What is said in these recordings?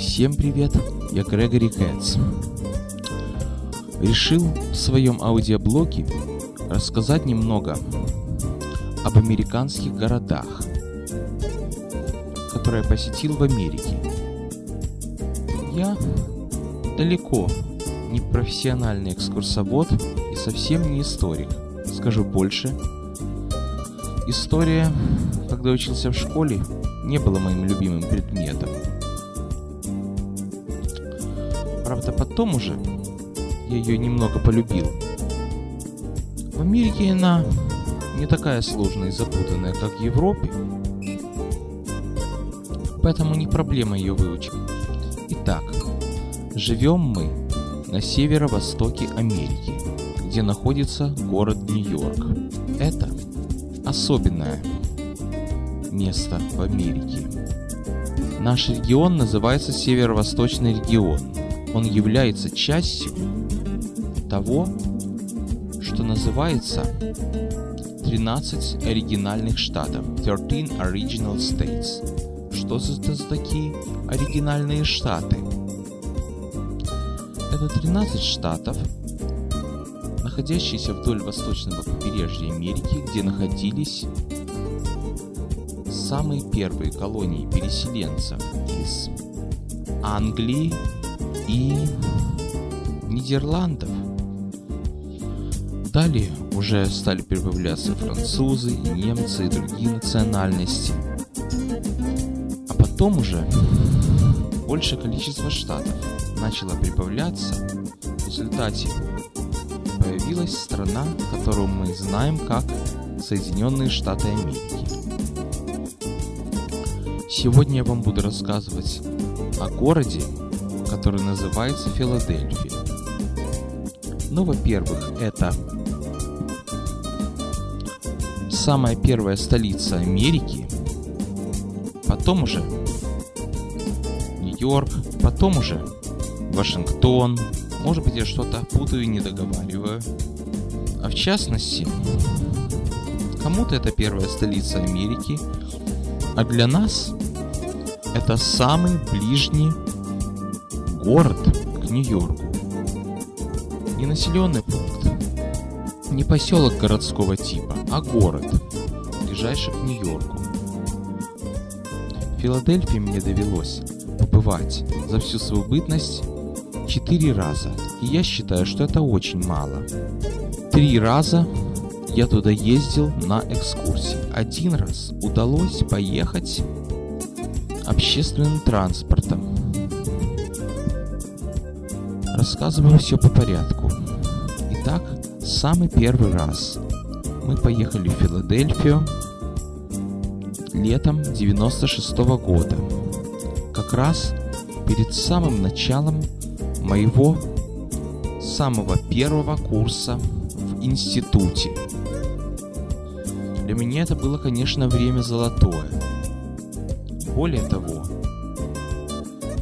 Всем привет, я Грегори Кэтс. Решил в своем аудиоблоге рассказать немного об американских городах, которые я посетил в Америке. Я далеко не профессиональный экскурсовод и совсем не историк. Скажу больше. История, когда учился в школе, не была моим любимым предметом. Правда, потом уже я ее немного полюбил. В Америке она не такая сложная и запутанная, как в Европе, поэтому не проблема ее выучить. Итак, живем мы на северо-востоке Америки, где находится город Нью-Йорк. Это особенное место в Америке. Наш регион называется Северо-Восточный регион. Он является частью того, что называется 13 оригинальных штатов, 13 Original States. Что за такие оригинальные штаты? Это 13 штатов, находящиеся вдоль восточного побережья Америки, где находились самые первые колонии переселенцев из Англии и Нидерландов. Далее уже стали прибавляться французы, и немцы, и другие национальности. А потом уже большее количество штатов начало прибавляться. В результате появилась страна, которую мы знаем как Соединенные Штаты Америки. Сегодня я вам буду рассказывать о городе, который называется Филадельфия. Ну, во-первых, это самая первая столица Америки, потом уже Нью-Йорк, потом уже Вашингтон. Может быть, я что-то путаю и не договариваю. А в частности, кому-то это первая столица Америки, а для нас это самый ближний город к Нью-Йорку. Не населенный пункт, не поселок городского типа, а город, ближайший к Нью-Йорку. В Филадельфии мне довелось побывать за всю свою бытность четыре раза, и я считаю, что это очень мало. Три раза я туда ездил на экскурсии. Один раз удалось поехать общественным транспортом. Рассказываю все по порядку. Итак, самый первый раз мы поехали в Филадельфию летом 96 -го года. Как раз перед самым началом моего самого первого курса в институте. Для меня это было, конечно, время золотое. Более того,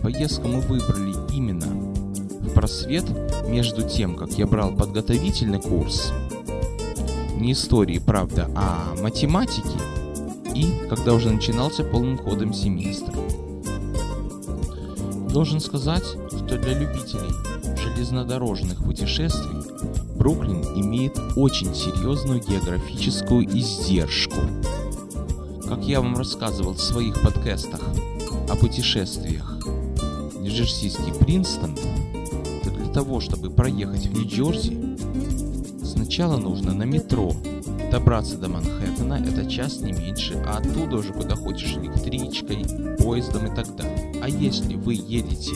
поездку мы выбрали просвет между тем, как я брал подготовительный курс, не истории, правда, а математики, и когда уже начинался полным ходом семестр. Должен сказать, что для любителей железнодорожных путешествий Бруклин имеет очень серьезную географическую издержку. Как я вам рассказывал в своих подкастах о путешествиях Нью-Джерсийский Принстон, того, чтобы проехать в Нью-Джерси, сначала нужно на метро добраться до Манхэттена, это час не меньше, а оттуда уже куда хочешь электричкой, поездом и так далее. А если вы едете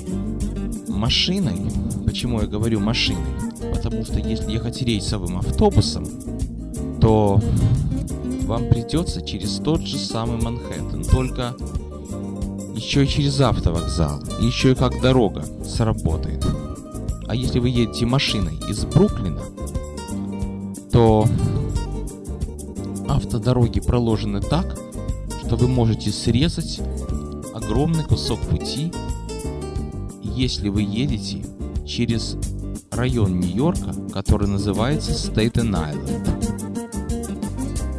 машиной, почему я говорю машиной? Потому что если ехать рейсовым автобусом, то вам придется через тот же самый Манхэттен, только еще и через автовокзал, еще и как дорога сработает. А если вы едете машиной из Бруклина, то автодороги проложены так, что вы можете срезать огромный кусок пути, если вы едете через район Нью-Йорка, который называется Стейтен-Айленд.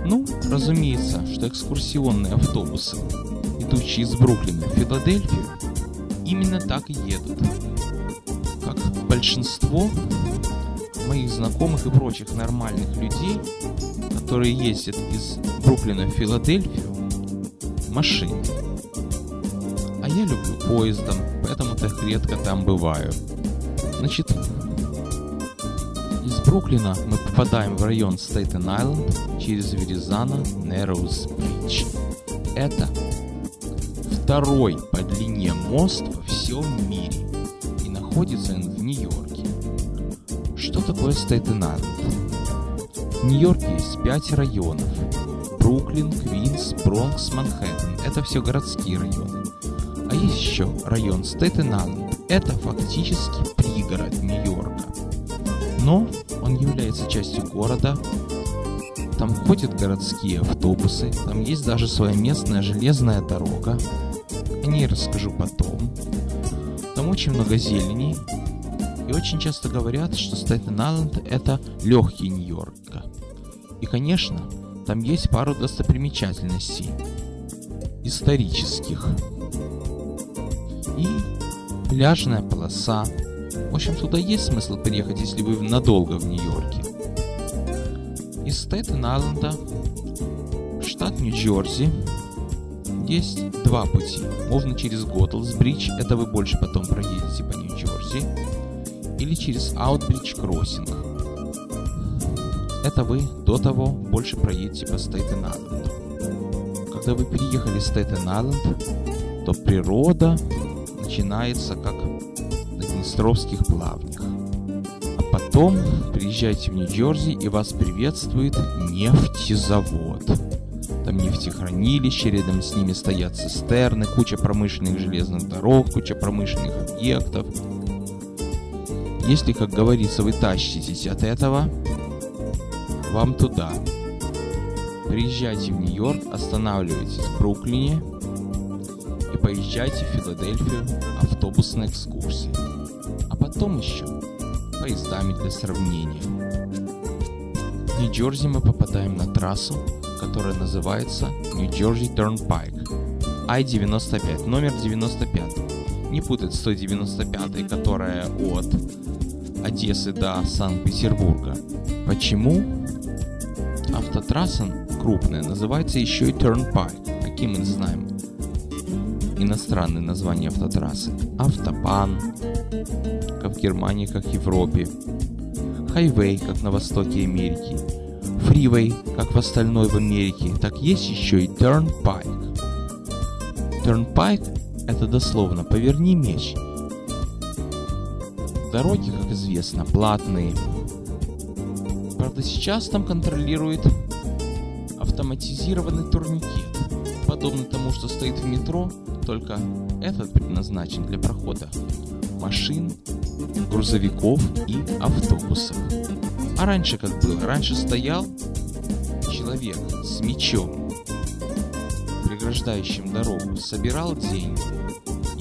Ну, разумеется, что экскурсионные автобусы, идущие из Бруклина в Филадельфию, именно так и едут. Большинство моих знакомых и прочих нормальных людей, которые ездят из Бруклина в Филадельфию, машине. А я люблю поездом, поэтому так редко там бываю. Значит, из Бруклина мы попадаем в район Стейтен-Айленд через Веризана Нэрроуз Бридж. Это второй по длине мост во всем мире находится в Нью-Йорке. Что такое Стейтен-Айленд? В Нью-Йорке есть пять районов. Бруклин, Квинс, Бронкс, Манхэттен. Это все городские районы. А есть еще район Стейтен-Айленд. Это фактически пригород Нью-Йорка. Но он является частью города, там ходят городские автобусы, там есть даже своя местная железная дорога. О ней расскажу потом. Очень много зелени. И очень часто говорят, что Стейтен-Айленд это легкий Нью-Йорка. И, конечно, там есть пару достопримечательностей исторических. И пляжная полоса. В общем, туда есть смысл приехать, если вы надолго в Нью-Йорке. Из Стейтен-Айленда, штат Нью-Джерси, есть два пути. Можно через Goethals Bridge, это вы больше потом проедете по Нью-Джерси, или через Outerbridge Crossing. Это вы до того больше проедете по Стейтен-Айленду. Когда вы переехали в Стейтен-Айленд, то природа начинается как на Днестровских плавнях. А потом приезжайте в Нью-Джерси и вас приветствует нефтезавод. Там нефтехранилище, рядом с ними стоят цистерны, куча промышленных железных дорог, куча промышленных объектов. Если, как говорится, вы тащитесь от этого, вам туда. Приезжайте в Нью-Йорк, останавливайтесь в Бруклине и поезжайте в Филадельфию автобусной экскурсии. А потом еще поездами для сравнения. В Нью-Джерси мы попадаем на трассу, которая называется Нью-Джерси Turnpike. I-95, номер 95. Не путать с той 95, которая от Одессы до Санкт-Петербурга. Почему? Автотрасса крупная называется еще и Turnpike. Какие мы знаем иностранные названия автотрассы. Автобан, как в Германии, как в Европе. Хайвей, как на востоке Америки. Фривей, как в остальной в Америке. Так есть еще и Turnpike. Turnpike – это дословно «поверни меч». Дороги, как известно, платные, Правда, сейчас там контролирует автоматизированный турникет, подобный тому, что стоит в метро, только этот предназначен для прохода машин, грузовиков и автобусов. А раньше как было? Раньше стоял человек с мечом, преграждающим дорогу, собирал деньги.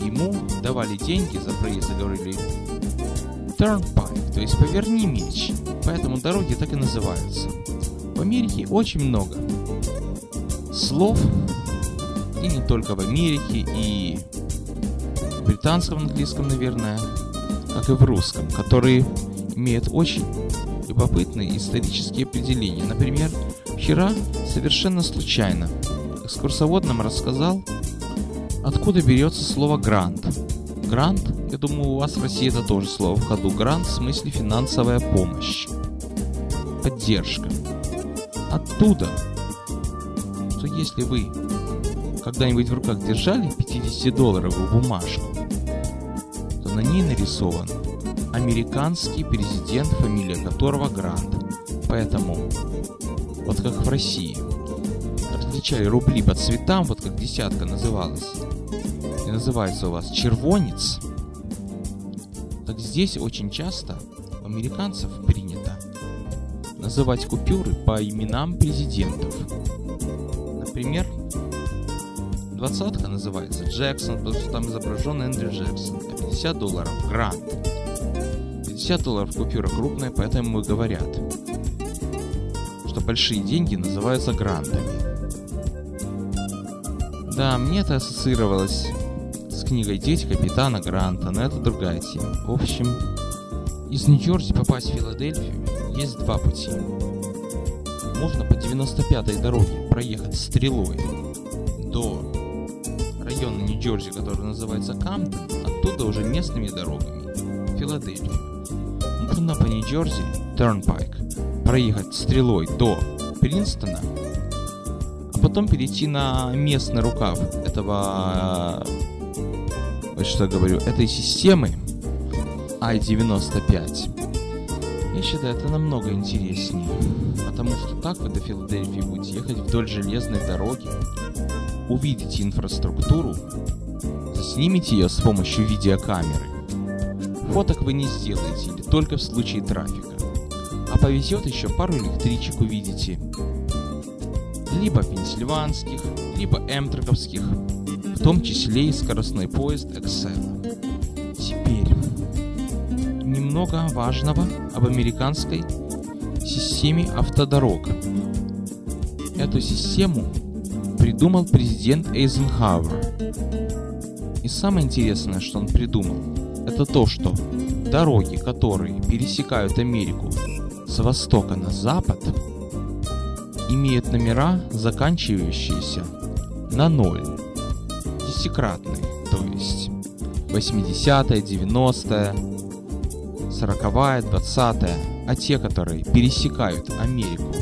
Ему давали деньги за проезд и говорили turnpike, то есть поверни меч. Поэтому дороги так и называются. В Америке очень много слов, и не только в Америке, и в британском английском, наверное, как и в русском, которые имеют очень любопытные исторические определения. Например, вчера совершенно случайно экскурсовод нам рассказал, откуда берется слово «грант». Грант, я думаю, у вас в России это тоже слово в ходу. Грант в смысле финансовая помощь, поддержка. Оттуда, что если вы когда-нибудь в руках держали 50-долларовую бумажку, то на ней нарисован американский президент, фамилия которого Грант. Поэтому, вот как в России, различали рубли по цветам, вот как десятка называлась, называется у вас червонец, так здесь очень часто у американцев принято называть купюры по именам президентов. Например, двадцатка называется Джексон, потому что там изображен Эндрю Джексон, а 50 долларов Грант. 50 долларов купюра крупная, поэтому говорят, что большие деньги называются грантами. Да, мне это ассоциировалось с книгой «Дети капитана Гранта», но это другая тема. В общем, из Нью-Джерси попасть в Филадельфию есть два пути. Можно по 95-й дороге проехать стрелой до района Нью-Джерси, который называется Камптон, оттуда уже местными дорогами Филадельфию. Можно по Нью-Джерси Turnpike проехать стрелой до Принстона, а потом перейти на местный рукав этого, вот что я говорю, этой системы I-95. Я считаю, это намного интереснее, потому что так вы до Филадельфии будете ехать вдоль железной дороги, увидите инфраструктуру, заснимите ее с помощью видеокамеры. Фоток вы не сделаете или только в случае трафика. А повезет еще пару электричек увидите. Либо пенсильванских, либо эмтроковских, в том числе и скоростной поезд Excel. Теперь немного важного об американской системе автодорог. Эту систему придумал президент Эйзенхауэр. И самое интересное, что он придумал, это то, что дороги, которые пересекают Америку с востока на запад, имеют номера, заканчивающиеся на ноль, десятикратные, то есть 80-е, 90-е, 40-е, 20-е, а те, которые пересекают Америку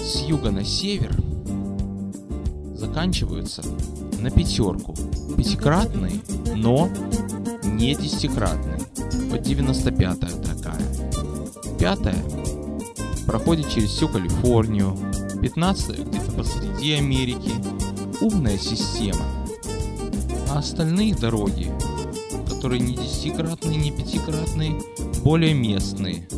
с юга на север, заканчиваются на пятерку. Пятикратные, но не десятикратные. Вот 95-я такая. Пятая проходит через всю Калифорнию. 15 где-то посреди Америки. Умная система. А остальные дороги, которые не десятикратные, не пятикратные, более местные.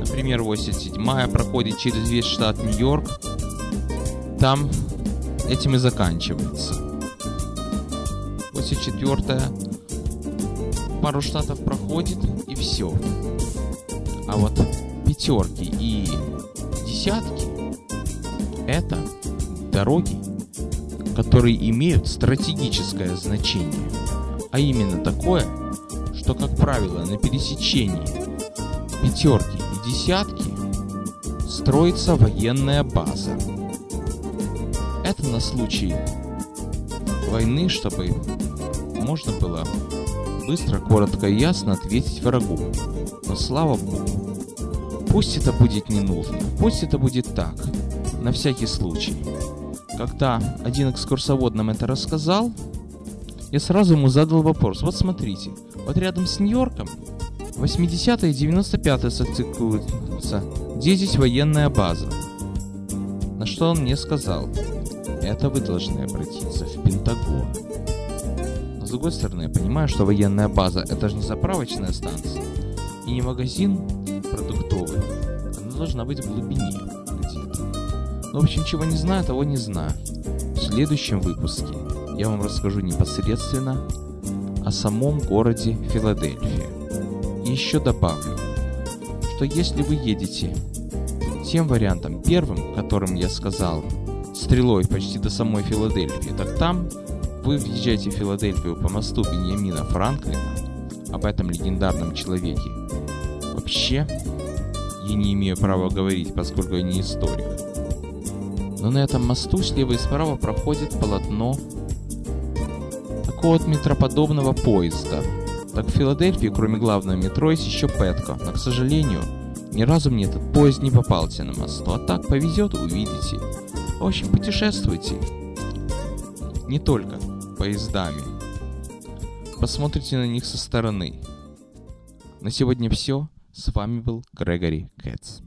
Например, 87-я проходит через весь штат Нью-Йорк. Там этим и заканчивается. 84-я пару штатов проходит и все. А вот пятерки и десятки это дороги, которые имеют стратегическое значение. А именно такое, что, как правило, на пересечении пятерки и десятки строится военная база. Это на случай войны, чтобы можно было быстро, коротко и ясно ответить врагу. Но слава богу, пусть это будет не нужно, пусть это будет так, на всякий случай. Когда один экскурсовод нам это рассказал, я сразу ему задал вопрос. Вот смотрите, вот рядом с Нью-Йорком 80 и 95 социклируются. Где здесь военная база? На что он мне сказал? Это вы должны обратиться в Пентагон. Но другой стороны, я понимаю, что военная база это же не заправочная станция и не магазин продуктовый. Она должна быть в глубине где-то. Ну, в общем, чего не знаю, того не знаю. В следующем выпуске я вам расскажу непосредственно о самом городе Филадельфия. И еще добавлю, что если вы едете тем вариантом первым, которым я сказал, стрелой почти до самой Филадельфии, так там вы въезжаете в Филадельфию по мосту Беньямина Франклина, об этом легендарном человеке. Вообще, я не имею права говорить, поскольку я не историк. Но на этом мосту слева и справа проходит полотно такого вот метроподобного поезда. Так в Филадельфии, кроме главного метро, есть еще Петко, но, к сожалению, ни разу мне этот поезд не попался на мосту. А так повезет, увидите. В общем, путешествуйте. Не только поездами. Посмотрите на них со стороны. На сегодня все. С вами был Грегори Кэтс.